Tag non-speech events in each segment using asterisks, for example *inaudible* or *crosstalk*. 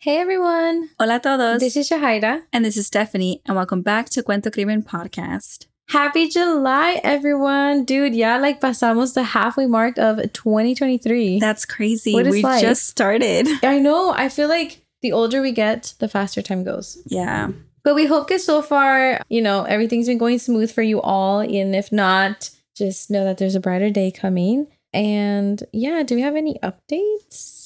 Hey everyone. Hola a todos. This is Shahaira. and this is Stephanie, and welcome back to Cuento Crimen Podcast. Happy July, everyone. Dude, yeah, like pasamos the halfway mark of 2023. That's crazy. What is we life? just started. I know. I feel like the older we get, the faster time goes. Yeah. But we hope that so far, you know, everything's been going smooth for you all. And if not, just know that there's a brighter day coming. And yeah, do we have any updates?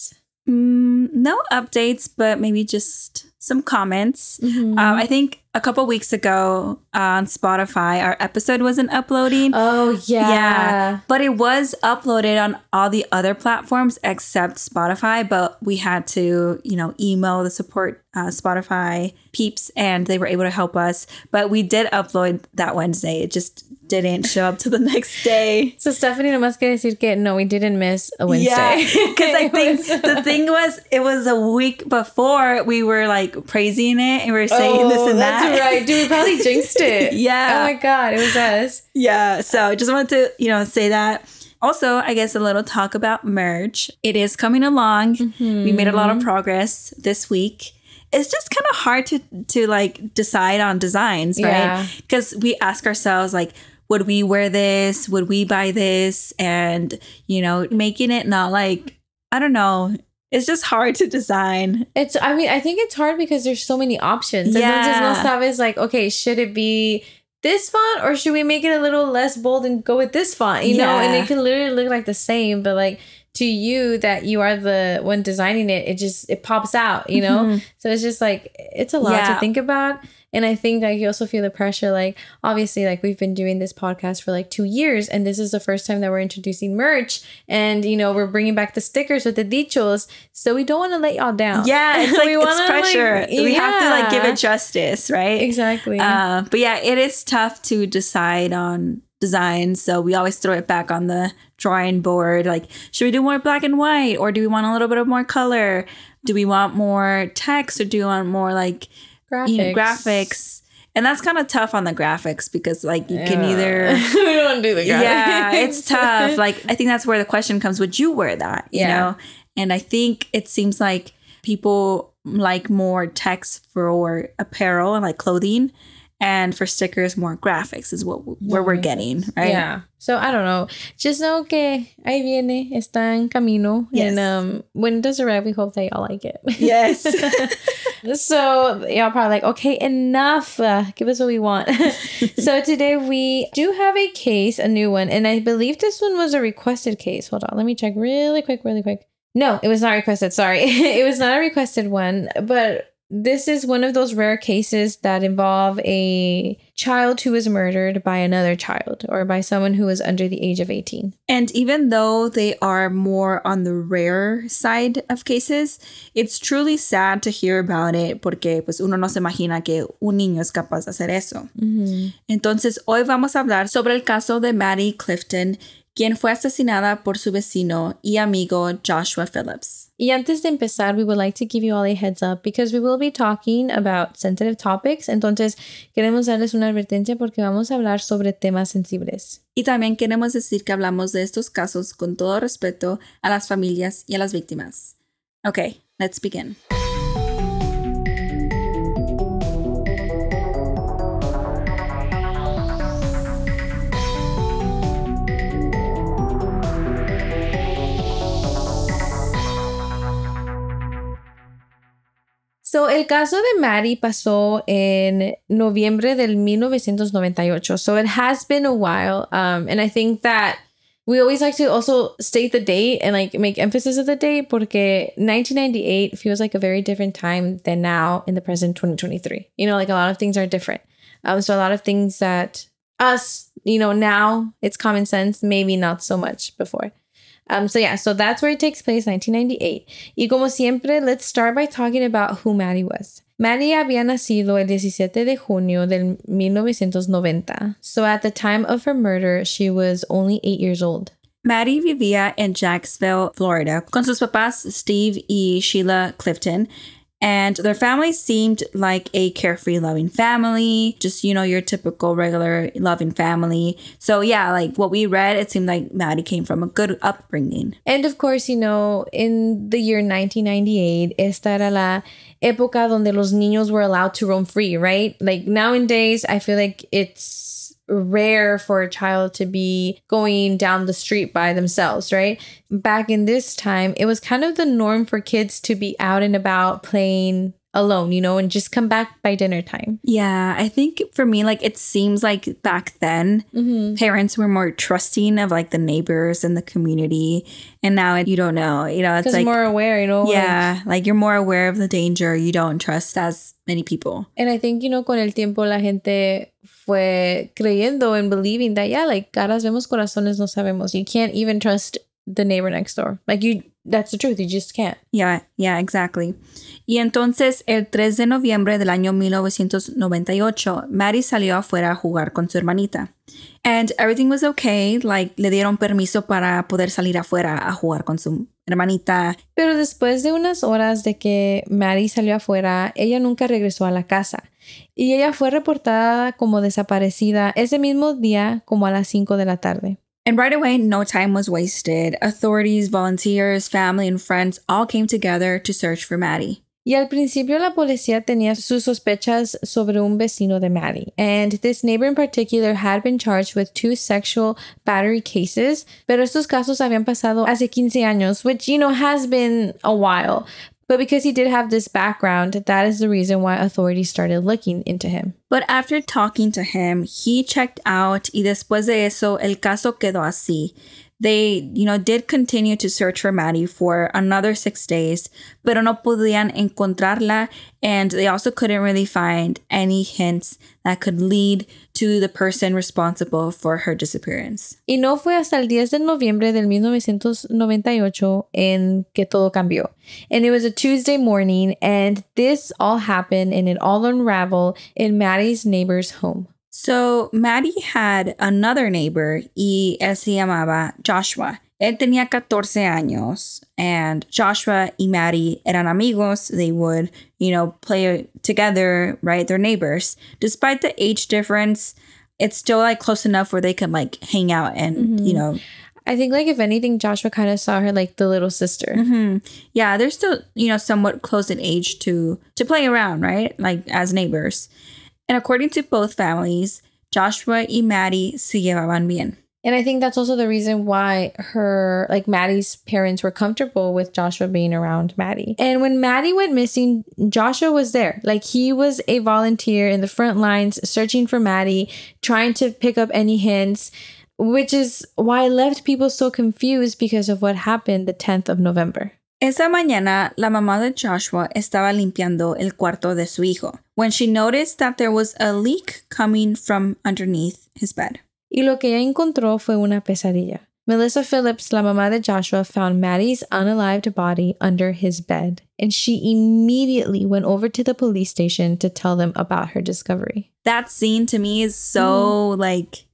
Mm, no updates, but maybe just some comments. Mhm. Um, I think a couple weeks ago on Spotify, our episode wasn't uploading, oh, yeah. Yeah. but it was uploaded on all the other platforms except Spotify. But we had to, you know, email the support uh, Spotify peeps, and they were able to help us. But we did upload that Wednesday. It just didn't show up to the *laughs* next day. So Stephanie nomás quiere decir que no, we didn't miss a Wednesday. Yeah, *laughs* because I think the thing was, it was a week before we were like praising it and we were saying this Oh, and that. *laughs* That's right. Dude, we probably jinxed it. *laughs* Yeah. Oh my god, it was us. Yeah. So I just wanted to, you know, say that. Also, I guess a little talk about merch. It is coming along. We made a lot Mm-hmm. of progress this week. It's just kind of hard to to like decide on designs, right? Because we ask ourselves like, would we wear this? Would we buy this? And you know, making it not like I don't know. It's just hard to design. It's I mean, I think it's hard because there's so many options. Yeah. And then Yeah. sabes like, okay, should it be this font or should we make it a little less bold and go with this font? You know, and it can literally look like the same, but like to you that you are the one designing it, it just it pops out, you know? Mhm. So it's just like it's a lot Yeah. to think about. And I think like you also feel the pressure, like obviously, like we've been doing this podcast for like two years, and this is the first time that we're introducing merch, and you know we're bringing back the stickers with the dichos, so we don't want to let y'all down. Yeah, it's *laughs* like We it's wanna, like, pressure. we have to like give it justice, right? exactly. Uh, but yeah, it is tough to decide on designs. So we always throw it back on the drawing board. Like, should we do more black and white, or do we want a little bit of more color? Do we want more text, or do we want more like graphics. you know, graphics? And that's kind of tough on the graphics because like you can either *laughs* we don't do the graphics. yeah, it's tough. Like I think that's where the question comes: Would you wear that? You Yeah. know, and I think it seems like people like more text for apparel and like clothing, and for stickers more graphics is what where we're getting right. Yeah. So I don't know. Just know que ahí viene, está en camino. Yes. And um, when it does arrive, we hope that y'all like it. Yes. *laughs* so y'all probably like, okay, enough. Uh, give us what we want. *laughs* so today we do have a case, a new one, and I believe this one was a requested case. Hold on, let me check really quick, really quick. No, it was not requested. Sorry, *laughs* it was not a requested one, but this is one of those rare cases that involve a child who was murdered by another child or by someone who was under the age of 18. And even though they are more on the rare side of cases, it's truly sad to hear about it porque pues uno no se imagina que un niño es capaz de hacer eso. Mm-hmm. Entonces, hoy vamos a hablar sobre el caso de Maddie Clifton, quien fue asesinada por su vecino y amigo Joshua Phillips. Y antes de empezar, we would like to give you all a heads up because we will be talking about sensitive topics. Entonces, queremos darles una advertencia porque vamos a hablar sobre temas sensibles. Y también queremos decir que hablamos de estos casos con todo respeto a las familias y a las víctimas. Okay, let's begin. So, el caso de Maddie pasó en noviembre del 1998. So, it has been a while. Um, and I think that we always like to also state the date and like make emphasis of the date porque 1998 feels like a very different time than now in the present 2023. You know, like a lot of things are different. Um, so, a lot of things that us, you know, now it's common sense, maybe not so much before. Um, so yeah, so that's where it takes place, 1998. Y como siempre, let's start by talking about who Maddie was. Maddie había nacido el 17 de junio del 1990. So at the time of her murder, she was only eight years old. Maddie vivía en Jacksonville, Florida, con sus papás Steve y Sheila Clifton. And their family seemed like a carefree, loving family, just, you know, your typical regular loving family. So, yeah, like what we read, it seemed like Maddie came from a good upbringing. And of course, you know, in the year 1998, esta era la época donde los niños were allowed to roam free, right? Like nowadays, I feel like it's rare for a child to be going down the street by themselves, right? Back in this time, it was kind of the norm for kids to be out and about playing alone, you know, and just come back by dinner time. Yeah, I think for me, like it seems like back then, Mm-hmm. parents were more trusting of like the neighbors and the community. And now you don't know, you know, it's like, more aware, you know? like- yeah, like you're more aware of the danger. You don't trust as many people. and I think, you know, con el tiempo la gente fue creyendo and believing that, yeah, like caras vemos, corazones no sabemos. You can't even trust the neighbor next door. Like you, that's the truth. You just can't. Yeah, yeah, exactly. Y entonces, el 3 de noviembre del año 1998, Maddie salió afuera a jugar con su hermanita. And everything was okay, like le dieron permiso para poder salir afuera a jugar con su hermanita. Pero después de unas horas de que Maddie salió afuera, ella nunca regresó a la casa. Y ella fue reportada como desaparecida ese mismo día como a las 5 de la tarde. And right away, no time was wasted. Authorities, volunteers, family, and friends all came together to search for Maddie. Y al principio la policía tenía sus sospechas sobre un vecino de Maddie. And this neighbor in particular had been charged with two sexual battery cases. Pero estos casos habían pasado hace 15 años, which, you know, has been a while. But because he did have this background, that is the reason why authorities started looking into him. But after talking to him, he checked out y después de eso, el caso quedó así. They, you know, did continue to search for Maddie for another six days, pero no podían encontrarla, and they also couldn't really find any hints that could lead to the person responsible for her disappearance. Y no fue hasta el 10 de noviembre del 1998 en que todo cambió. And it was a Tuesday morning, and this all happened and it all unraveled in Maddie's neighbor's home. So Maddie had another neighbor y él se llamaba Joshua. Él tenía 14 años and Joshua y Maddie eran amigos. They would, you know, play together, right? They're neighbors. Despite the age difference, it's still like close enough where they could like hang out and, you know, I think, like, if anything, Joshua kind of saw her like the little sister. mhm. yeah, they're still, you know, somewhat close in age to to play around, right? Like as neighbors. And according to both families, Joshua y Maddie se llevaban bien. And I think that's also the reason why her, like Maddie's parents were comfortable with Joshua being around Maddie. And when Maddie went missing, Joshua was there. Like he was a volunteer in the front lines searching for Maddie, trying to pick up any hints, which is why left people so confused because of what happened the 10th of November. Esa mañana, la mamá de Joshua estaba limpiando el cuarto de su hijo when she noticed that there was a leak coming from underneath his bed. Y lo que ella encontró fue una pesadilla. Melissa Phillips, la mamá de Joshua, found Maddie's unalived body under his bed, and she immediately went over to the police station to tell them about her discovery. That scene to me is so mm. like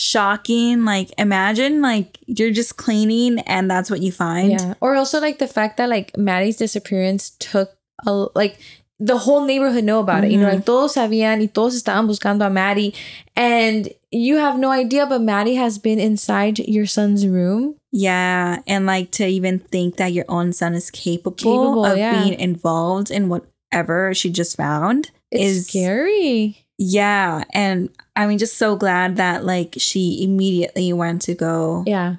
shocking. Like imagine like you're just cleaning and that's what you find. Yeah. Or also like the fact that like Maddie's disappearance took a like the whole neighborhood know about it. You know, Mhm. like todos sabían y todos estaban buscando a Maddie. And you have no idea, but Maddie has been inside your son's room. Yeah, and like to even think that your own son is capable, Capable, of yeah. being involved in whatever she just found It's is scary. Yeah, and I mean, just so glad that like she immediately went to go Yeah.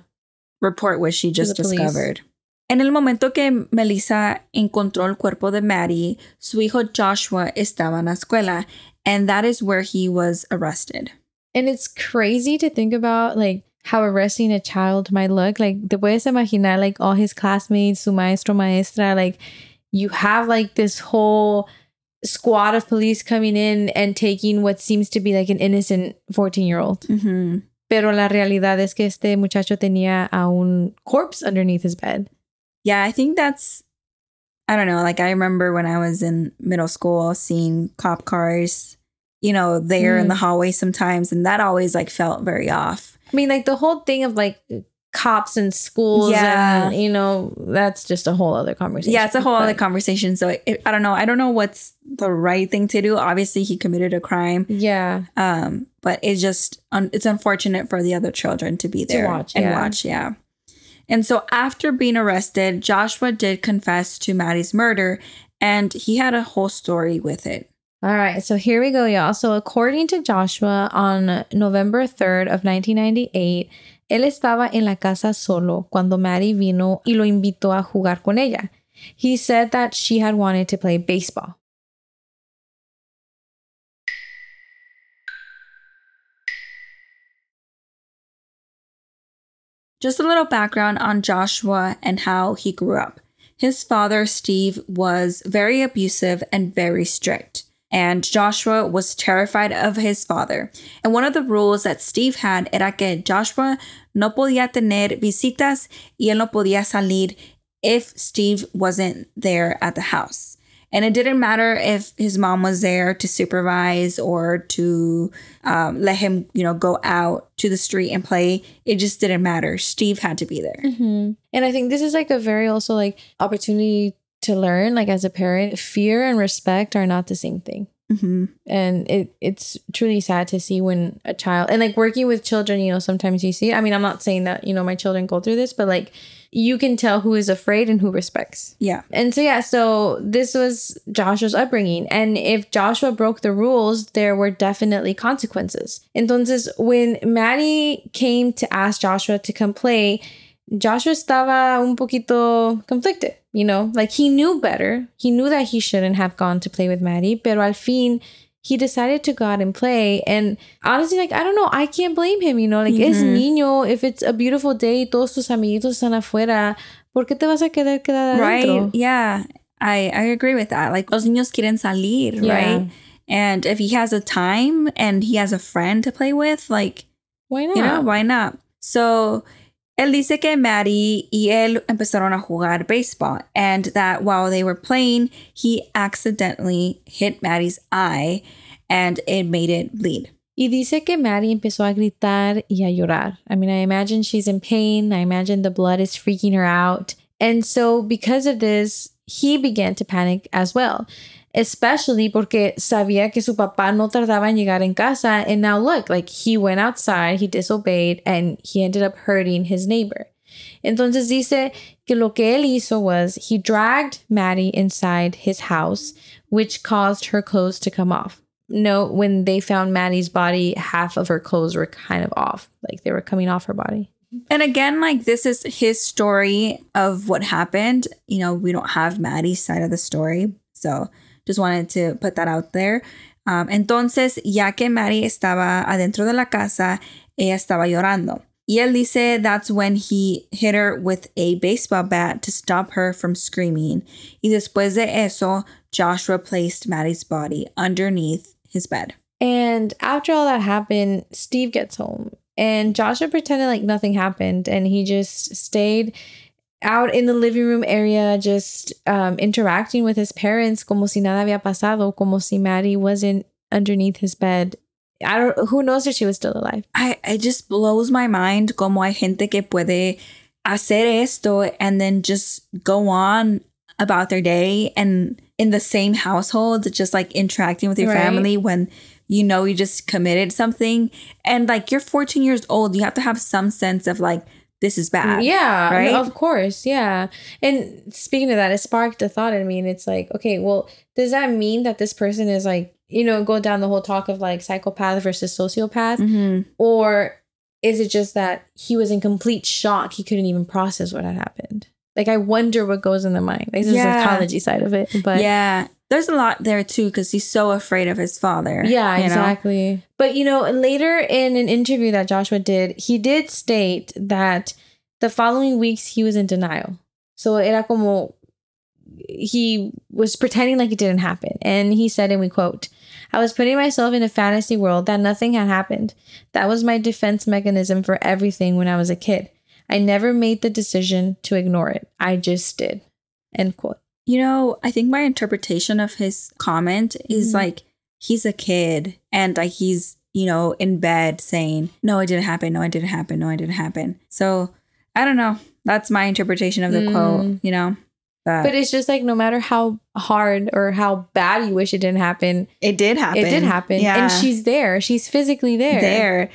report what she just discovered. En el momento que Melissa encontró el cuerpo de Maddie, su hijo Joshua estaba en la escuela, and that is where he was arrested. And it's crazy to think about like how arresting a child might look. Like te puedes imaginar like all his classmates, su maestro, maestra, like you have like this whole squad of police coming in and taking what seems to be like an innocent 14 year old. Mhm. Pero la realidad es que este muchacho tenía a un corpse underneath his bed. Yeah, I think that's, I don't know, like I remember when I was in middle school seeing cop cars, you know, there in Mm. the hallway sometimes, and that always like felt very off. I mean, like the whole thing of like cops and schools. Yeah. And, you know, that's just a whole other conversation. Yeah, it's a whole other conversation. So it, I don't know. I don't know what's the right thing to do. Obviously, he committed a crime. Yeah. Um, but it's just un- it's unfortunate for the other children to be there watch, and yeah. watch. Yeah. And so after being arrested, Joshua did confess to Maddie's murder, and he had a whole story with it. All right, so here we go, y'all. So, according to Joshua, on November 3rd of 1998, él estaba en la casa solo cuando Maddie vino y lo invitó a jugar con ella. He said that she had wanted to play baseball. Just a little background on Joshua and how he grew up. His father, Steve, was very abusive and very strict. And Joshua was terrified of his father. And one of the rules that Steve had era que Joshua no podía tener visitas y él no podía salir if Steve wasn't there at the house. And it didn't matter if his mom was there to supervise or to um, let him, you know, go out to the street and play. It just didn't matter. Steve had to be there. And I think this is like a very also like opportunity to learn, like as a parent, fear and respect are not the same thing. hmm and it it's truly sad to see when a child and like working with children you know sometimes you see i mean i'm not saying that you know my children go through this but like you can tell who is afraid and who respects. Yeah. and so yeah so this was joshua's upbringing. And if joshua broke the rules there were definitely consequences. Entonces when maddie came to ask joshua to come play Joshua estaba un poquito conflicted, you know, like he knew better. He knew that he shouldn't have gone to play with Maddie, pero al fin he decided to go out and play. And honestly, like, I don't know, I can't blame him, you know, like, es Mhm. niño, if it's a beautiful day, todos tus amiguitos están afuera, ¿por qué te vas a querer quedar Right. adentro? Yeah. I, I agree with that. Like, los niños quieren salir, Yeah. right? And if he has a time and he has a friend to play with, like, Why not? you know, why not? So, él dice que Maddie y él empezaron a jugar baseball and that while they were playing, he accidentally hit Maddie's eye and it made it bleed. Y dice que Maddie empezó a gritar y a llorar. I mean, I imagine she's in pain. I imagine the blood is freaking her out. And so, because of this, he began to panic as well, especially porque sabía que su papá no tardaba en llegar en casa. And now, look, like he went outside, he disobeyed, and he ended up hurting his neighbor. Entonces dice que lo que él hizo was he dragged Maddie inside his house, which caused her clothes to come off. No, when they found Maddie's body, half of her clothes were kind of off, like they were coming off her body. And again, like this is his story of what happened. You know, we don't have Maddie's side of the story. So just wanted to put that out there. Um, entonces, ya que Maddie estaba adentro de la casa, ella estaba llorando. Y él dice that's when he hit her with a baseball bat to stop her from screaming. Y después de eso, Joshua placed Maddie's body underneath his bed. And after all that happened, Steve gets home and Joshua pretended like nothing happened and he just stayed out in the living room area, just um, interacting with his parents como si nada había pasado, como si Maddie wasn't underneath his bed. I don't, who knows if she was still alive. I, it just blows my mind como hay gente que puede hacer esto and then just go on about their day and in the same household, just like interacting with your Right. family when you know you just committed something. And like you're 14 years old, you have to have some sense of like, this is bad. Yeah, right? Of course, yeah. And speaking of that, it sparked a thought in me, and it's like, okay, well, does that mean that this person is like, you know, go down the whole talk of like psychopath versus sociopath, Mhm. or is it just that he was in complete shock? He couldn't even process what had happened. Like, I wonder what goes in the mind. Like, this is the psychology side of it, but yeah. There's a lot there too because he's so afraid of his father. Yeah, you know? exactly. But you know, later in an interview that Joshua did, he did state that the following weeks he was in denial. So era como he was pretending like it didn't happen. And he said, and we quote, I was putting myself in a fantasy world that nothing had happened. That was my defense mechanism for everything when I was a kid. I never made the decision to ignore it. I just did. End quote. You know, I think my interpretation of his comment is Mhm. like he's a kid and like he's, you know, in bed saying, No, it didn't happen. No, it didn't happen. No, it didn't happen. So I don't know. That's my interpretation of the Mm. quote, you know? But, But it's just like no matter how hard or how bad you wish it didn't happen, it did happen. it did happen. Yeah. And she's there. She's physically there. there.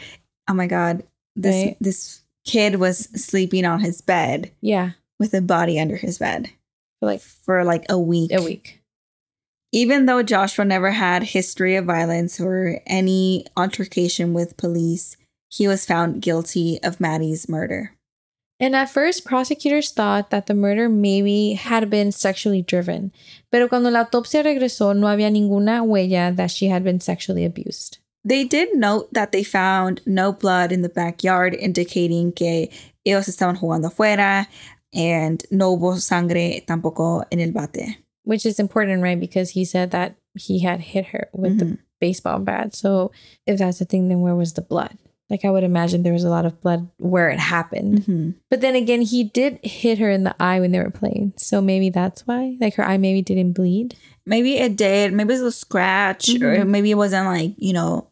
Oh my God. This Right. this kid was sleeping on his bed Yeah. with a body under his bed For like for like a week. a week. Even though Joshua never had history of violence or any altercation with police, he was found guilty of Maddie's murder. And at first, prosecutors thought that the murder maybe had been sexually driven. Pero cuando la autopsia regresó, no había ninguna huella that she had been sexually abused. They did note that they found no blood in the backyard, indicating que ellos estaban jugando afuera, and no hubo sangre tampoco en el bate. Which is important, right? Because he said that he had hit her with the Mhm. baseball bat. So if that's the thing, then where was the blood? Like I would imagine there was a lot of blood where it happened. Mhm. But then again, he did hit her in the eye when they were playing. So maybe that's why. Like her eye maybe didn't bleed. Maybe it did. Maybe it was a scratch, or Mhm. maybe it wasn't like you know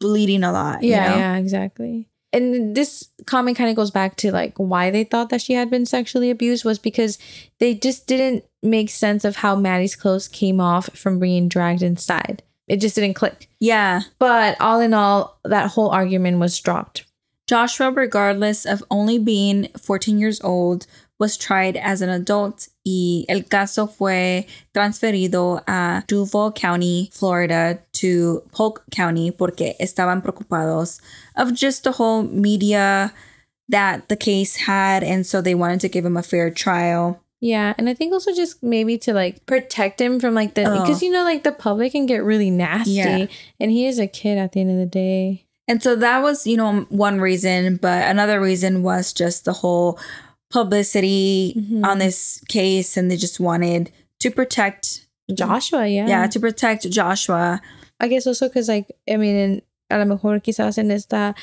bleeding a lot. you Yeah, know? yeah, exactly. And this comment kind of goes back to like why they thought that she had been sexually abused was because they just didn't make sense of how Maddie's clothes came off from being dragged inside. It just didn't click. yeah. But all in all, that whole argument was dropped. Joshua, regardless of only being 14 years old, was tried as an adult y el caso fue transferido a Duval County, Florida to Polk County porque estaban preocupados of just the whole media that the case had and so they wanted to give him a fair trial. Yeah, and I think also just maybe to like protect him from like the Oh. because you know like the public can get really nasty, Yeah. and he is a kid at the end of the day. And so that was, you know, one reason, but another reason was just the whole publicity Mhm. on this case and they just wanted to protect Joshua, yeah, yeah, to protect Joshua. I guess also because like I mean, en- a lo mejor quizás en esta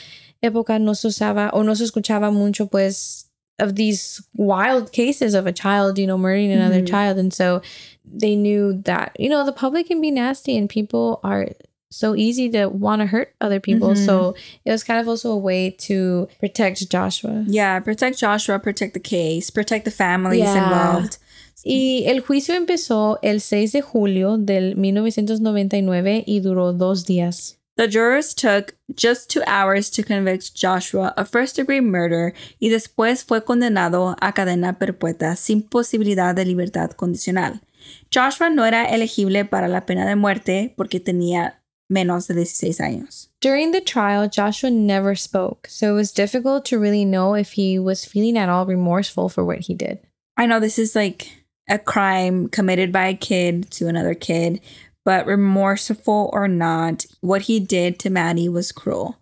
época no se usaba o no se escuchaba mucho pues of these wild cases of a child, you know, murdering another Mhm. child, and so they knew that you know the public can be nasty and people are so easy to want to hurt other people. Mhm. So it was kind of also a way to protect Joshua. Yeah, protect Joshua, protect the case, protect the families Yeah. involved. Y el juicio empezó el 6 de julio del 1999 y duró dos días. The jurors took just two hours to convict Joshua of first degree murder y después fue condenado a cadena perpetua sin posibilidad de libertad condicional. Joshua no era elegible para la pena de muerte porque tenía menos de 16 años. During the trial, Joshua never spoke, so it was difficult to really know if he was feeling at all remorseful for what he did. I know this is like a crime committed by a kid to another kid, but remorseful or not, what he did to Maddie was cruel.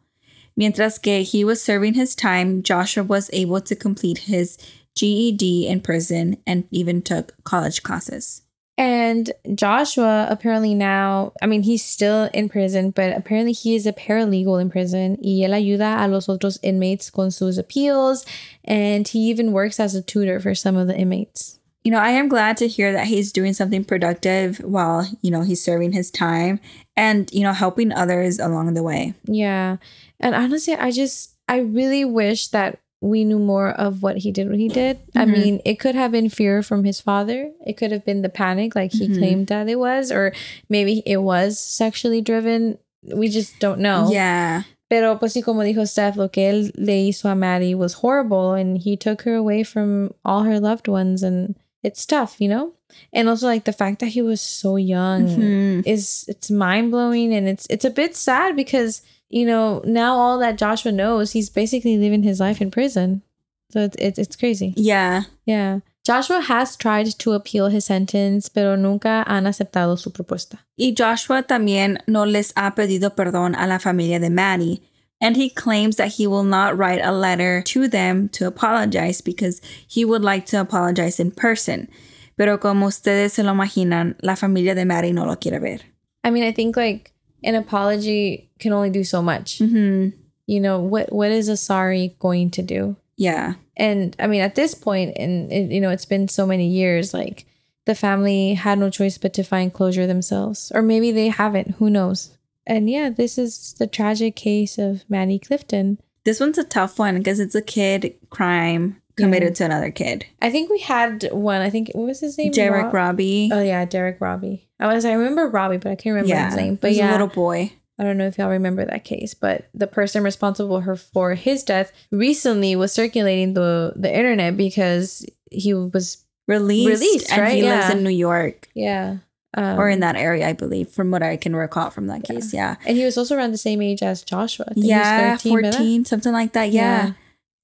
Mientras que he was serving his time, Joshua was able to complete his GED in prison and even took college classes. And Joshua apparently now, I mean, he's still in prison, but apparently he is a paralegal in prison. Y él ayuda a los otros inmates con sus appeals, and he even works as a tutor for some of the inmates. You know, I am glad to hear that he's doing something productive while, you know, he's serving his time and, you know, helping others along the way. Yeah. And honestly, I just, I really wish that we knew more of what he did when he did. I Mhm. mean, it could have been fear from his father. It could have been the panic, like he Mhm. claimed that it was, or maybe it was sexually driven. We just don't know. Yeah. Pero pues sí, como dijo Steph, lo que él le hizo a Maddie was horrible and he took her away from all her loved ones and it's tough, you know? And also like the fact that he was so young Mhm. is it's mind-blowing and it's it's a bit sad because, you know, now all that Joshua knows, he's basically living his life in prison. So it's it's, it's crazy. Yeah. Yeah. Joshua has tried to appeal his sentence, pero nunca han aceptado su propuesta. Y Joshua también no les ha pedido perdón a la familia de Maddie. And he claims that he will not write a letter to them to apologize because he would like to apologize in person. Pero como ustedes se lo imaginan, la familia de Maddie no lo quiere ver. I mean, I think like an apology can only do so much. Mm-hmm. you know what what is a sorry going to do Yeah. and i mean at this point and it, you know it's been so many years like the family had no choice but to find closure themselves or maybe they haven't who knows and yeah this is the tragic case of Maddie clifton This one's a tough one because it's a kid crime committed to another kid. I think we had one. I think what was his name? Derrick Rob- Robie. Oh yeah, Derrick Robie. I was I remember Robie, but I can't remember yeah, his name. But yeah, a little boy. I don't know if y'all remember that case, but the person responsible for his death recently was circulating the the internet because he was Released, Released, and right? he lives in New York yeah um, or in that area, I believe, from what I can recall from that Yeah. case. Yeah, and he was also around the same age as Joshua. I think he was yeah, 13, ¿verdad? fourteen, something like that. Yeah.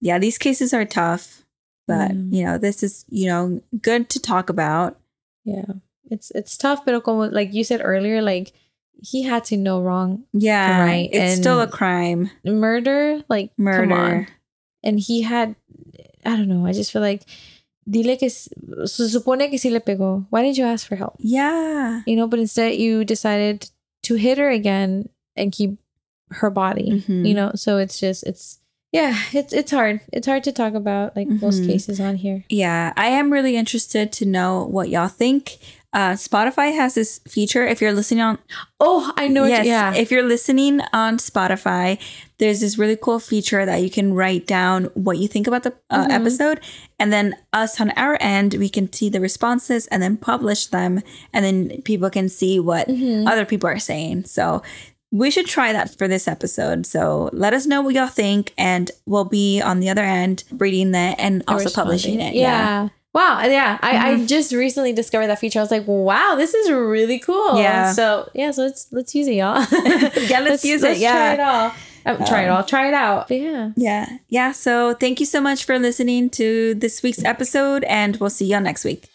yeah, These cases are tough, but Mm. you know, this is you know good to talk about. yeah. It's it's tough, but like you said earlier, like he had to know wrong Yeah, Right, It's still a crime. murder, like. Murder. and he had I don't know. I just feel like dile que se supone que sí le pegó. Why didn't you ask for help? Yeah. You know, but instead you decided to hit her again and keep her body. Mhm. You know, so it's just it's yeah, it's it's hard. It's hard to talk about like most Mhm. cases on here. Yeah, I am really interested to know what y'all think. Uh, Spotify has this feature. If you're listening on, Oh, I know. yes, It, yeah. if you're listening on Spotify, there's this really cool feature that you can write down what you think about the uh, Mhm. episode, and then us on our end, we can see the responses and then publish them, and then people can see what Mhm. other people are saying. So we should try that for this episode. So let us know what y'all think, and we'll be on the other end reading that and also publishing it. Yeah. Wow. Yeah. I, I Mhm. just recently discovered that feature. I was like, wow, this is really cool. Yeah. So yeah, so let's let's use it, y'all. *laughs* Yeah, let's use it, Let's yeah. try it all. Um, try it all. Try it out. But yeah. Yeah. Yeah. So thank you so much for listening to this week's episode, and we'll see y'all next week.